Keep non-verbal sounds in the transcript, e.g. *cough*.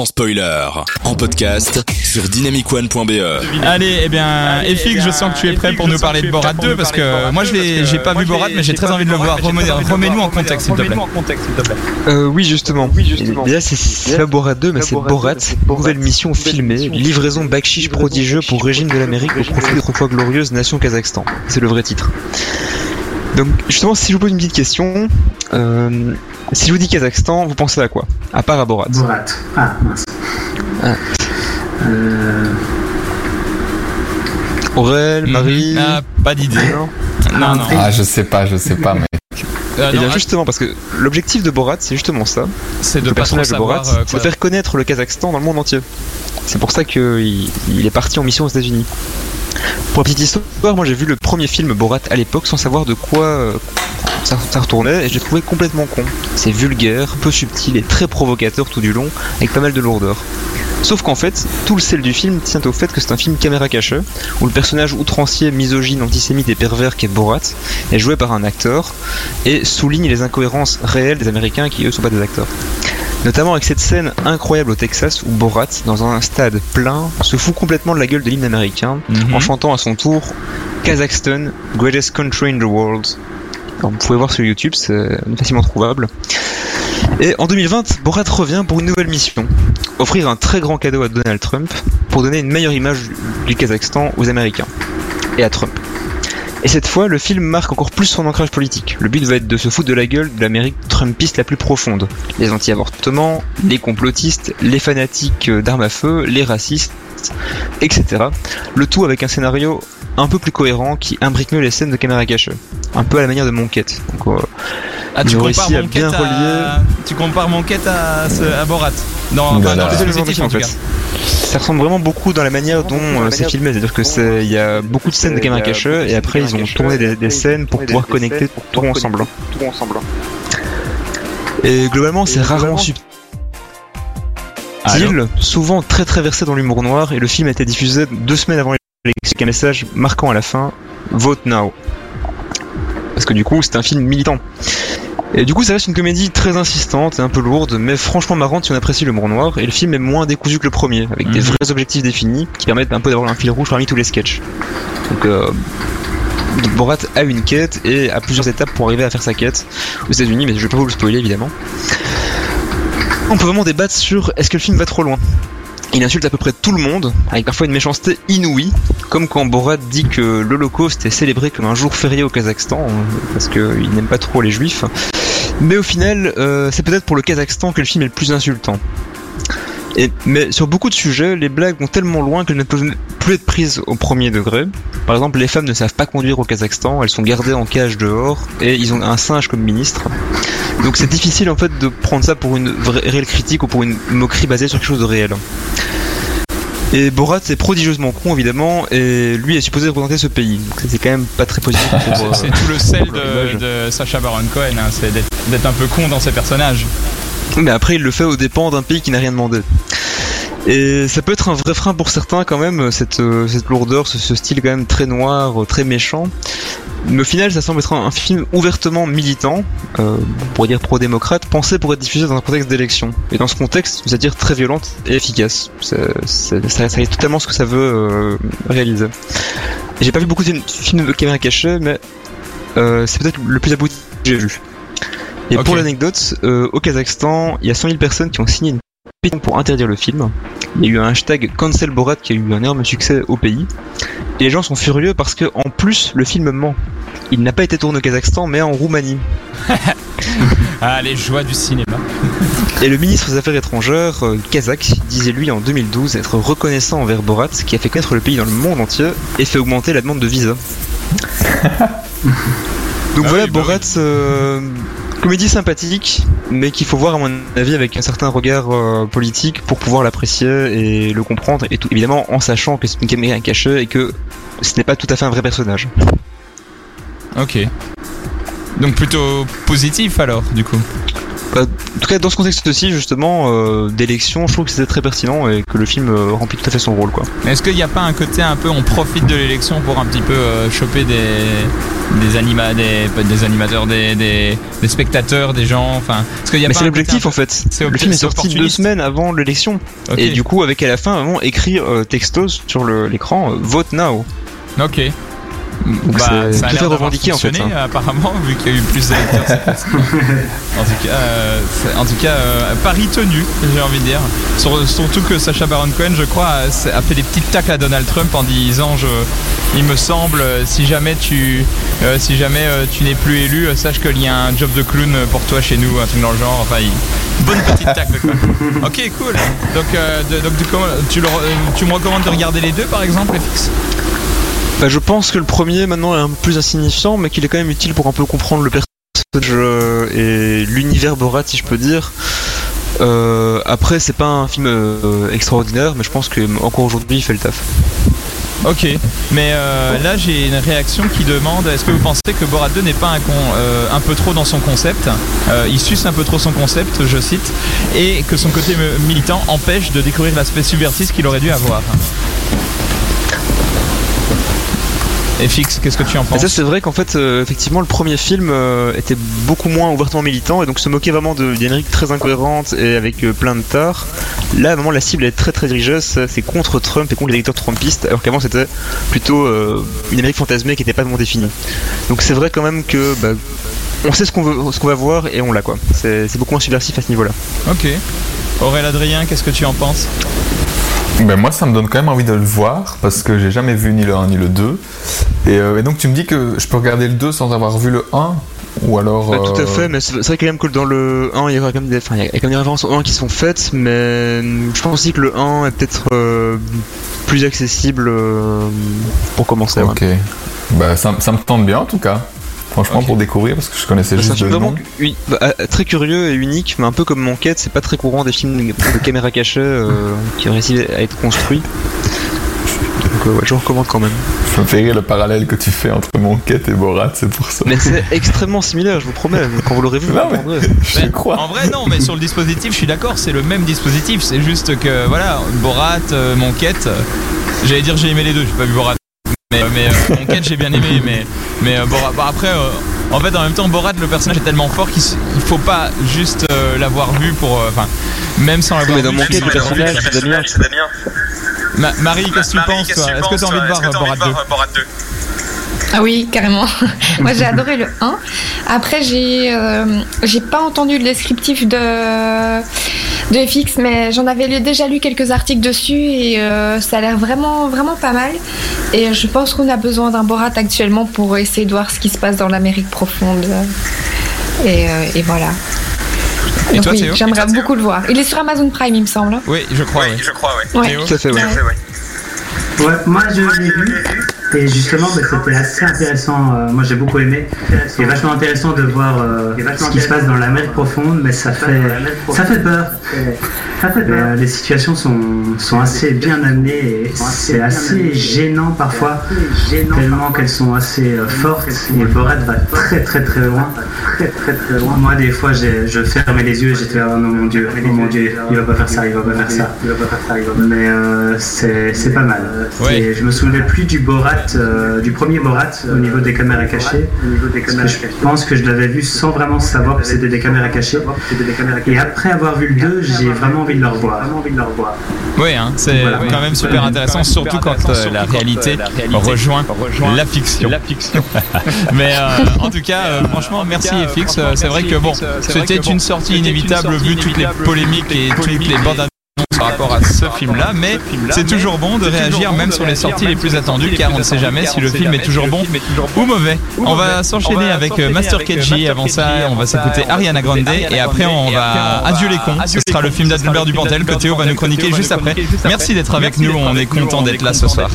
sans spoiler. En podcast sur dynamicone.be. Allez, eh bien, Efik, je sens que tu es prêt pour nous parler de Borat 2 parce que moi je l'ai, j'ai pas vu Borat, mais j'ai très envie de le voir. Remets-nous en contexte, s'il te plaît. Euh, oui, justement. Déjà, c'est- pas Borat 2, mais c'est Borat, nouvelle mission filmée, livraison bakchiche prodigieux pour régime de l'Amérique au profit d'autrefois glorieuse nation Kazakhstan. C'est le vrai titre. Donc, justement, si je vous pose une petite question, euh, si je vous dis Kazakhstan, vous pensez à quoi? À part à Borat. Borat. Ah, mince. Ah. Euh, Aurel, Marie? Ah, pas d'idée. Non. Non, non. Ah, je sais pas, je sais pas, mais. Euh, Et non, bien justement, parce que l'objectif de Borat, c'est justement ça. c'est de le personnage de. Borat, euh, c'est de faire connaître le Kazakhstan dans le monde entier. C'est pour ça qu'il il est parti en mission aux États-Unis. Pour la petite histoire, moi j'ai vu le premier film Borat à l'époque sans savoir de quoi euh, ça, retournait et je l'ai trouvé complètement con. C'est vulgaire, peu subtil et très provocateur tout du long, avec pas mal de lourdeur. Sauf qu'en fait, tout le sel du film tient au fait que c'est un film caméra cachée, où le personnage outrancier, misogyne, antisémite et pervers qui est Borat est joué par un acteur et souligne les incohérences réelles des Américains qui eux sont pas des acteurs. Notamment avec cette scène incroyable au Texas où Borat, dans un stade plein, se fout complètement de la gueule de l'hymne américain Mhm. en chantant à son tour Kazakhstan, greatest country in the world. Alors, vous pouvez voir sur YouTube, c'est facilement trouvable. Et en 2020, Borat revient pour une nouvelle mission. Offrir un très grand cadeau à Donald Trump pour donner une meilleure image du Kazakhstan aux Américains et à Trump. Et cette fois, le film marque encore plus son ancrage politique. Le but va être de se foutre de la gueule de l'Amérique trumpiste la plus profonde. Les anti-avortements, les complotistes, les fanatiques euh, d'armes à feu, les racistes, etc. Le tout avec un scénario un peu plus cohérent qui imbrique mieux les scènes de caméra cachée. Un peu à la manière de Monquette. Donc, euh, Ah, tu compares à Monquette bien à... Tu compares Monquette à, ce- à Borat Non, enfin, Voilà. dans le c'est le dispositif, en fait. Ça ressemble vraiment beaucoup dans la manière dont euh, c'est filmé, c'est-à-dire que c'est il y a beaucoup de scènes de caméra cachée et après ils ont tourné des, des scènes pour pouvoir connecter tout ensemble. Et globalement c'est rarement subtil, Allô souvent très très versé dans l'humour noir et le film a été diffusé deux semaines avant avec un message marquant à la fin Vote now. Parce que du coup c'est un film militant. Et du coup, ça reste une comédie très insistante et un peu lourde, mais franchement marrante si on apprécie l'humour noir. Et le film est moins décousu que le premier, avec des Mhm. vrais objectifs définis qui permettent un peu d'avoir un fil rouge parmi tous les sketchs. Donc, euh, Borat a une quête et a plusieurs étapes pour arriver à faire sa quête aux États-Unis, mais je vais pas vous le spoiler évidemment. On peut vraiment débattre sur est-ce que le film va trop loin. Il insulte à peu près tout le monde, avec parfois une méchanceté inouïe, comme quand Borat dit que l'Holocauste est célébré comme un jour férié au Kazakhstan, euh, parce qu'il n'aime pas trop les juifs. Mais au final, euh, c'est peut-être pour le Kazakhstan que le film est le plus insultant. Mais sur beaucoup de sujets, les blagues vont tellement loin qu'elles ne peuvent plus être prises au premier degré. Par exemple, les femmes ne savent pas conduire au Kazakhstan, elles sont gardées en cage dehors, et ils ont un singe comme ministre. Donc c'est difficile en fait de prendre ça pour une vraie, réelle critique ou pour une moquerie basée sur quelque chose de réel. Et Borat c'est prodigieusement con évidemment, et lui est supposé représenter ce pays. Donc c'est quand même pas très positif pour... *laughs* euh, C'est tout le sel de Sacha Baron Cohen, hein, c'est d'être d'être un peu con dans ses personnages. Mais après, il le fait aux dépens d'un pays qui n'a rien demandé. Et ça peut être un vrai frein pour certains quand même, cette, euh, cette lourdeur, ce, ce style quand même très noir, euh, très méchant. Mais au final, ça semble être un, un film ouvertement militant, euh, on pourrait dire pro-démocrate, pensé pour être diffusé dans un contexte d'élection. Et dans ce contexte, c'est-à-dire très violente et efficace. C'est- c'est- ça, ça est totalement ce que ça veut euh, réaliser. Et J'ai pas vu beaucoup de films de caméra cachée, mais euh, c'est peut-être le plus abouti que j'ai vu. Et pour l'anecdote, euh, au Kazakhstan, il y a 100 000 personnes qui ont signé une pour interdire le film. Il y a eu un hashtag Cancel Borat qui a eu un énorme succès au pays. Et les gens sont furieux parce que, en plus, le film ment. Il n'a pas été tourné au Kazakhstan, mais en Roumanie. *laughs* Ah, les joies du cinéma. Et le ministre des Affaires étrangères, euh, kazakh, disait lui en 2012 être reconnaissant envers Borat, qui a fait connaître le pays dans le monde entier et fait augmenter la demande de visa. *laughs* Donc Ah voilà, oui, bah Borat, euh, comédie sympathique, mais qu'il faut voir à mon avis avec un certain regard euh, politique pour pouvoir l'apprécier et le comprendre, et tout, évidemment en sachant que c'est une caméra cachée et que ce n'est pas tout à fait un vrai personnage. Ok. Donc plutôt positif alors, du coup. Bah, en tout cas, dans ce contexte-ci, justement, euh, d'élection, je trouve que c'était très pertinent et que le film euh, remplit tout à fait son rôle, quoi. Est-ce qu'il n'y a pas un côté un peu, on profite de l'élection pour un petit peu euh, choper des des, anima, des, pas des animateurs, des, des, des spectateurs, des gens, enfin. Qu'il y a Mais c'est l'objectif en fait. Le film est sorti deux semaines avant l'élection. Et du coup, avec à la fin, vraiment écrire euh, textos sur l'écran, euh, vote now. Ok. Donc Bah, c'est ça a l'air revendiqué en fait. hein. apparemment, vu qu'il y a eu plus. *laughs* En tout cas, euh, en tout cas euh, pari tenu, j'ai envie de dire. Sur- surtout que Sacha Baron Cohen, je crois, a, a fait des petites tacles à Donald Trump en disant je, il me semble, euh, si jamais tu, euh, si jamais euh, tu n'es plus élu, euh, sache qu'il y a un job de clown pour toi chez nous, un truc dans le genre. Enfin, il- bonne petite tacle quoi. *laughs* ok, cool. Donc, euh, de- donc tu, tu, le re- euh, tu me recommandes de regarder les deux par exemple, FX Bah, je pense que le premier maintenant est un peu plus insignifiant, mais qu'il est quand même utile pour un peu comprendre le personnage euh, et l'univers Borat, si je peux dire. Euh, après, c'est pas un film euh, extraordinaire, mais je pense que encore aujourd'hui, il fait le taf. Ok, mais là j'ai une réaction qui demande est-ce que vous pensez que Borat 2 n'est pas un, peu trop dans son concept? Il suce un peu trop son concept, je cite, et que son côté militant empêche de découvrir l'aspect subversif qu'il aurait dû avoir. FX, qu'est-ce que tu en Et penses c'est vrai qu'en fait, euh, effectivement, le premier film euh, était beaucoup moins ouvertement militant et donc se moquait vraiment de- très incohérente et avec euh, plein de torts. Là, vraiment, la cible est très très religieuse, ça, c'est contre Trump et contre les électeurs trumpistes, alors qu'avant c'était plutôt une Amérique fantasmée qui n'était pas vraiment définie. Donc c'est vrai quand même que bah, on sait ce qu'on va voir et on l'a quoi. C'est c'est beaucoup moins subversif à ce niveau-là. Ok. Aurélien Adrien, qu'est-ce que tu en penses Ben moi, ça me donne quand même envie de le voir parce que j'ai jamais vu ni le 1 ni le 2. Et, euh, et donc, tu me dis que je peux regarder le 2 sans avoir vu le 1 Ou alors. Bah, tout à euh, fait, mais c'est vrai quand même que dans le 1, il y aura quand même des, enfin, il y a quand même des références au 1 qui sont faites, mais je pense aussi que le 1 est peut-être euh, plus accessible pour commencer. ouais. Ok. Bah, ça, ça me tente bien en tout cas. Franchement, pour découvrir parce que je connaissais Bah, juste le vraiment nom. uni- bah, euh, très curieux et unique, mais un peu comme Monquête, c'est pas très courant des films de caméra cachée euh, *laughs* qui réussissent à être construits. Donc euh, ouais, je recommande quand même. Je me fais rire le parallèle que tu fais entre Monquette et Borat, c'est pour ça. Mais c'est extrêmement similaire, je vous promets. Quand vous l'aurez vu, vous mais- je Mais crois. En vrai, non, mais sur le dispositif, je suis d'accord, c'est le même dispositif. C'est juste que, voilà, Borat, euh, Monquête, euh, j'allais dire j'ai aimé les deux, j'ai pas vu Borat. Mais, mais euh, *laughs* j'ai bien aimé. Mais, mais euh, Borat, bah, après, euh, en fait, en même temps, Borat, le personnage est tellement fort qu'il il faut pas juste euh, l'avoir vu pour. euh, Enfin, même sans l'avoir Mais dans vu. Monquête, le personnage, c'est Damien. Ma- Marie, qu'est-ce que tu penses, toi? Est-ce que tu as envie de voir Borat 2 Ah oui, carrément. *laughs* Moi, j'ai *laughs* adoré le 1. Après, j'ai euh, j'ai pas entendu le descriptif de de FX, mais j'en avais déjà lu quelques articles dessus et euh, ça a l'air vraiment vraiment pas mal. Et je pense qu'on a besoin d'un Borat actuellement pour essayer de voir ce qui se passe dans l'Amérique profonde. Et, euh, et voilà. Et Donc toi, oui, j'aimerais beaucoup le voir. Il est sur Amazon Prime, il me semble. hein. Oui, je crois. oui. Ouais. Théo? Tout à fait, ouais. Ouais, moi je l'ai vu et justement bah, c'était assez intéressant. euh, moi j'ai beaucoup aimé. C'est vachement intéressant de voir euh, ce qui se passe dans l'Amérique profonde, mais ça fait ça fait peur. Euh, les situations sont, sont assez bien amenées et c'est assez gênant parfois, tellement qu'elles sont assez euh, fortes. Et Borat va très très très loin. Moi des fois j'ai- je fermais les yeux et j'étais là, oh non mon dieu, oh mon dieu, il va pas faire ça, il va pas faire ça. Mais euh, c'est c'est pas mal. Et je me souvenais plus du Borat, euh, du premier Borat au niveau des caméras cachées. Parce que je pense que je l'avais vu sans vraiment savoir que c'était des caméras cachées. Et après avoir vu le 2, j'ai vraiment envie de le revoir. Oui, hein, c'est Voilà. quand même super intéressant, surtout quand euh, la réalité rejoint la fiction. *laughs* Mais euh, en tout cas, euh, franchement, merci FX. Euh, C'est vrai que bon, c'était une sortie inévitable vu toutes les polémiques et toutes les bandes par rapport à ce film-là, mais c'est toujours bon de réagir même sur les sorties les plus attendues car on ne sait jamais si le film est toujours bon ou mauvais. On va s'enchaîner avec euh, Master KG. Avant ça, on va s'écouter Ariana Grande et après on va Adieu les cons. Ce sera le film d'Adalbert Dupontel que Théo va nous chroniquer juste après. Merci d'être avec nous. On est content d'être là ce soir.